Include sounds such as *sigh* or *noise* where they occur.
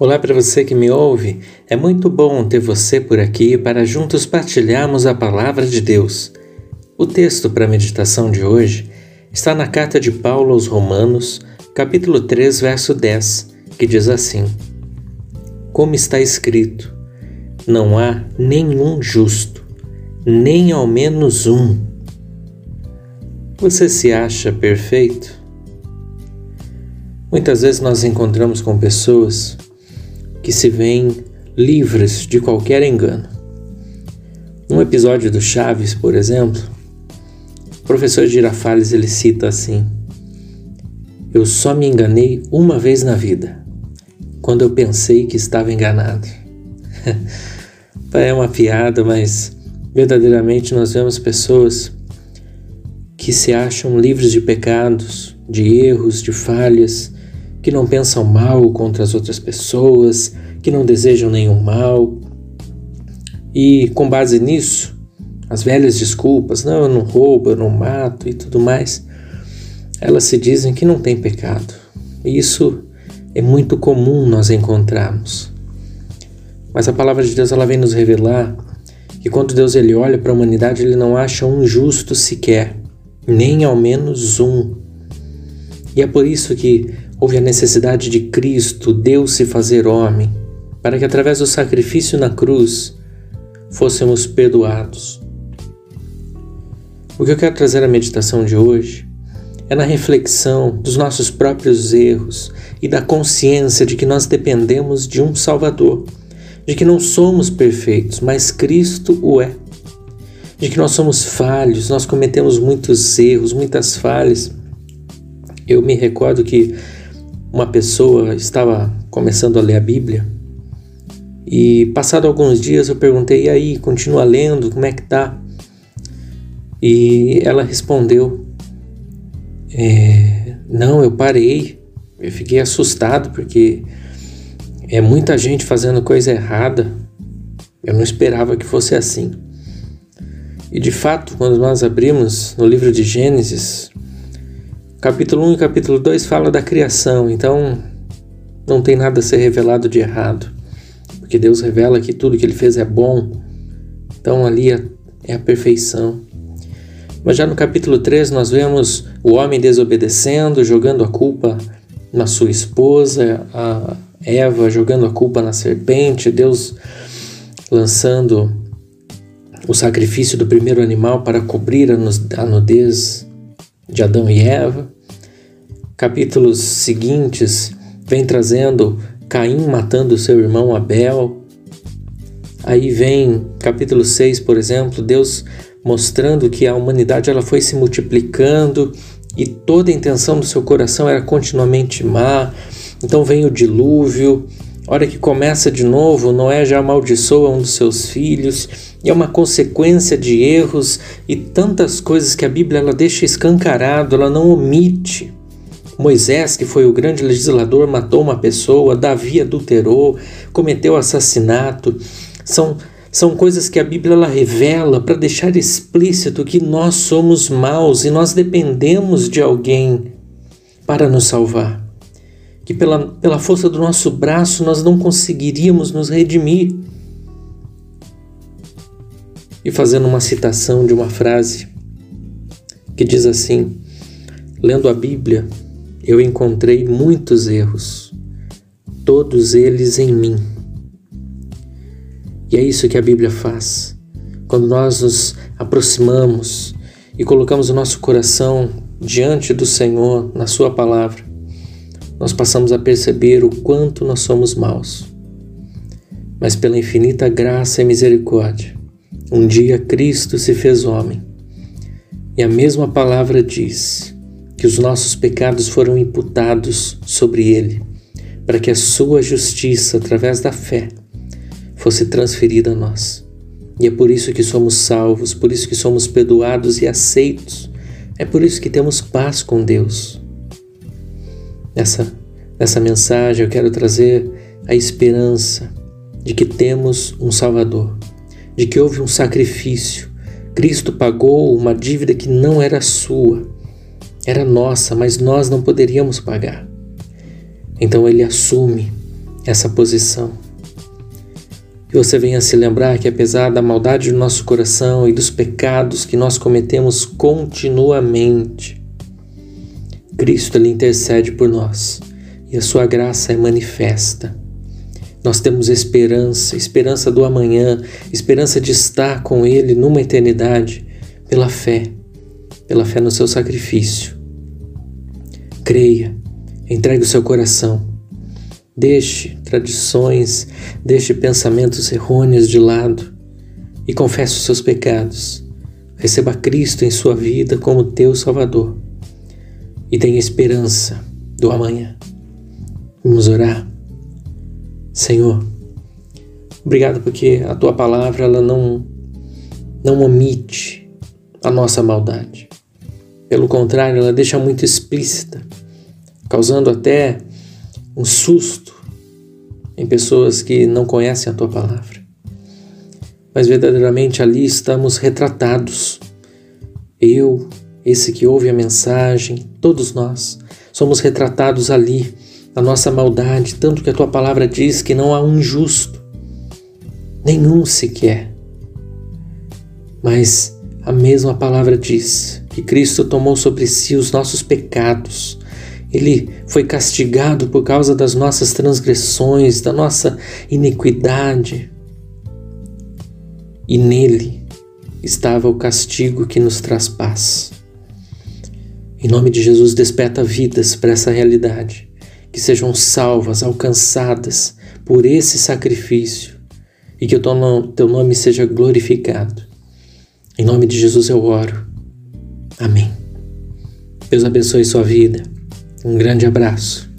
Olá para você que me ouve. É muito bom ter você por aqui para juntos partilharmos a palavra de Deus. O texto para a meditação de hoje está na carta de Paulo aos Romanos, capítulo 3, verso 10, que diz assim: Como está escrito: Não há nenhum justo, nem ao menos um. Você se acha perfeito? Muitas vezes nós encontramos com pessoas que se veem livres de qualquer engano. Um episódio do Chaves, por exemplo, o professor Girafales ele cita assim: Eu só me enganei uma vez na vida, quando eu pensei que estava enganado. *laughs* é uma piada, mas verdadeiramente nós vemos pessoas que se acham livres de pecados, de erros, de falhas, que não pensam mal contra as outras pessoas, que não desejam nenhum mal. E com base nisso, as velhas desculpas, não, eu não roubo, eu não mato e tudo mais, elas se dizem que não tem pecado. E isso é muito comum nós encontrarmos. Mas a palavra de Deus ela vem nos revelar que quando Deus ele olha para a humanidade, ele não acha um justo sequer, nem ao menos um. E é por isso que houve a necessidade de Cristo, Deus, se fazer homem, para que através do sacrifício na cruz fôssemos perdoados. O que eu quero trazer à meditação de hoje é na reflexão dos nossos próprios erros e da consciência de que nós dependemos de um Salvador, de que não somos perfeitos, mas Cristo o é, de que nós somos falhos, nós cometemos muitos erros, muitas falhas. Eu me recordo que uma pessoa estava começando a ler a Bíblia e passado alguns dias eu perguntei, e aí, continua lendo, como é que tá? E ela respondeu, é, não, eu parei, eu fiquei assustado porque é muita gente fazendo coisa errada, eu não esperava que fosse assim. E de fato, quando nós abrimos no livro de Gênesis, Capítulo 1 e capítulo 2 fala da criação, então não tem nada a ser revelado de errado, porque Deus revela que tudo que ele fez é bom, então ali é, é a perfeição. Mas já no capítulo 3 nós vemos o homem desobedecendo, jogando a culpa na sua esposa, a Eva jogando a culpa na serpente, Deus lançando o sacrifício do primeiro animal para cobrir a nudez de Adão e Eva. Capítulos seguintes vem trazendo Caim matando seu irmão Abel. Aí vem capítulo 6, por exemplo, Deus mostrando que a humanidade ela foi se multiplicando e toda a intenção do seu coração era continuamente má. Então vem o dilúvio, hora que começa de novo, Noé já amaldiçoa um dos seus filhos, e é uma consequência de erros e tantas coisas que a Bíblia ela deixa escancarado, ela não omite. Moisés, que foi o grande legislador, matou uma pessoa, Davi adulterou, cometeu assassinato. São, são coisas que a Bíblia ela revela para deixar explícito que nós somos maus e nós dependemos de alguém para nos salvar que pela, pela força do nosso braço nós não conseguiríamos nos redimir. E fazendo uma citação de uma frase que diz assim: lendo a Bíblia, eu encontrei muitos erros, todos eles em mim. E é isso que a Bíblia faz. Quando nós nos aproximamos e colocamos o nosso coração diante do Senhor na Sua palavra, nós passamos a perceber o quanto nós somos maus. Mas pela infinita graça e misericórdia, um dia Cristo se fez homem. E a mesma palavra diz que os nossos pecados foram imputados sobre ele, para que a sua justiça, através da fé, fosse transferida a nós. E é por isso que somos salvos, por isso que somos perdoados e aceitos. É por isso que temos paz com Deus. Nessa, nessa mensagem eu quero trazer a esperança de que temos um Salvador, de que houve um sacrifício. Cristo pagou uma dívida que não era sua, era nossa, mas nós não poderíamos pagar. Então ele assume essa posição. Que você venha se lembrar que, apesar da maldade do nosso coração e dos pecados que nós cometemos continuamente, Cristo ele intercede por nós e a sua graça é manifesta. Nós temos esperança, esperança do amanhã, esperança de estar com Ele numa eternidade, pela fé, pela fé no seu sacrifício. Creia, entregue o seu coração, deixe tradições, deixe pensamentos errôneos de lado e confesse os seus pecados. Receba Cristo em sua vida como teu Salvador e tenha esperança do amanhã. Vamos orar. Senhor, obrigado porque a tua palavra ela não não omite a nossa maldade. Pelo contrário, ela deixa muito explícita, causando até um susto em pessoas que não conhecem a tua palavra. Mas verdadeiramente ali estamos retratados. Eu, esse que ouve a mensagem, todos nós somos retratados ali a nossa maldade, tanto que a tua palavra diz que não há um justo, nenhum sequer. Mas a mesma palavra diz que Cristo tomou sobre si os nossos pecados. Ele foi castigado por causa das nossas transgressões, da nossa iniquidade. E nele estava o castigo que nos traz paz. Em nome de Jesus, desperta vidas para essa realidade que sejam salvas, alcançadas por esse sacrifício e que o teu nome seja glorificado. Em nome de Jesus eu oro. Amém. Deus abençoe sua vida. Um grande abraço.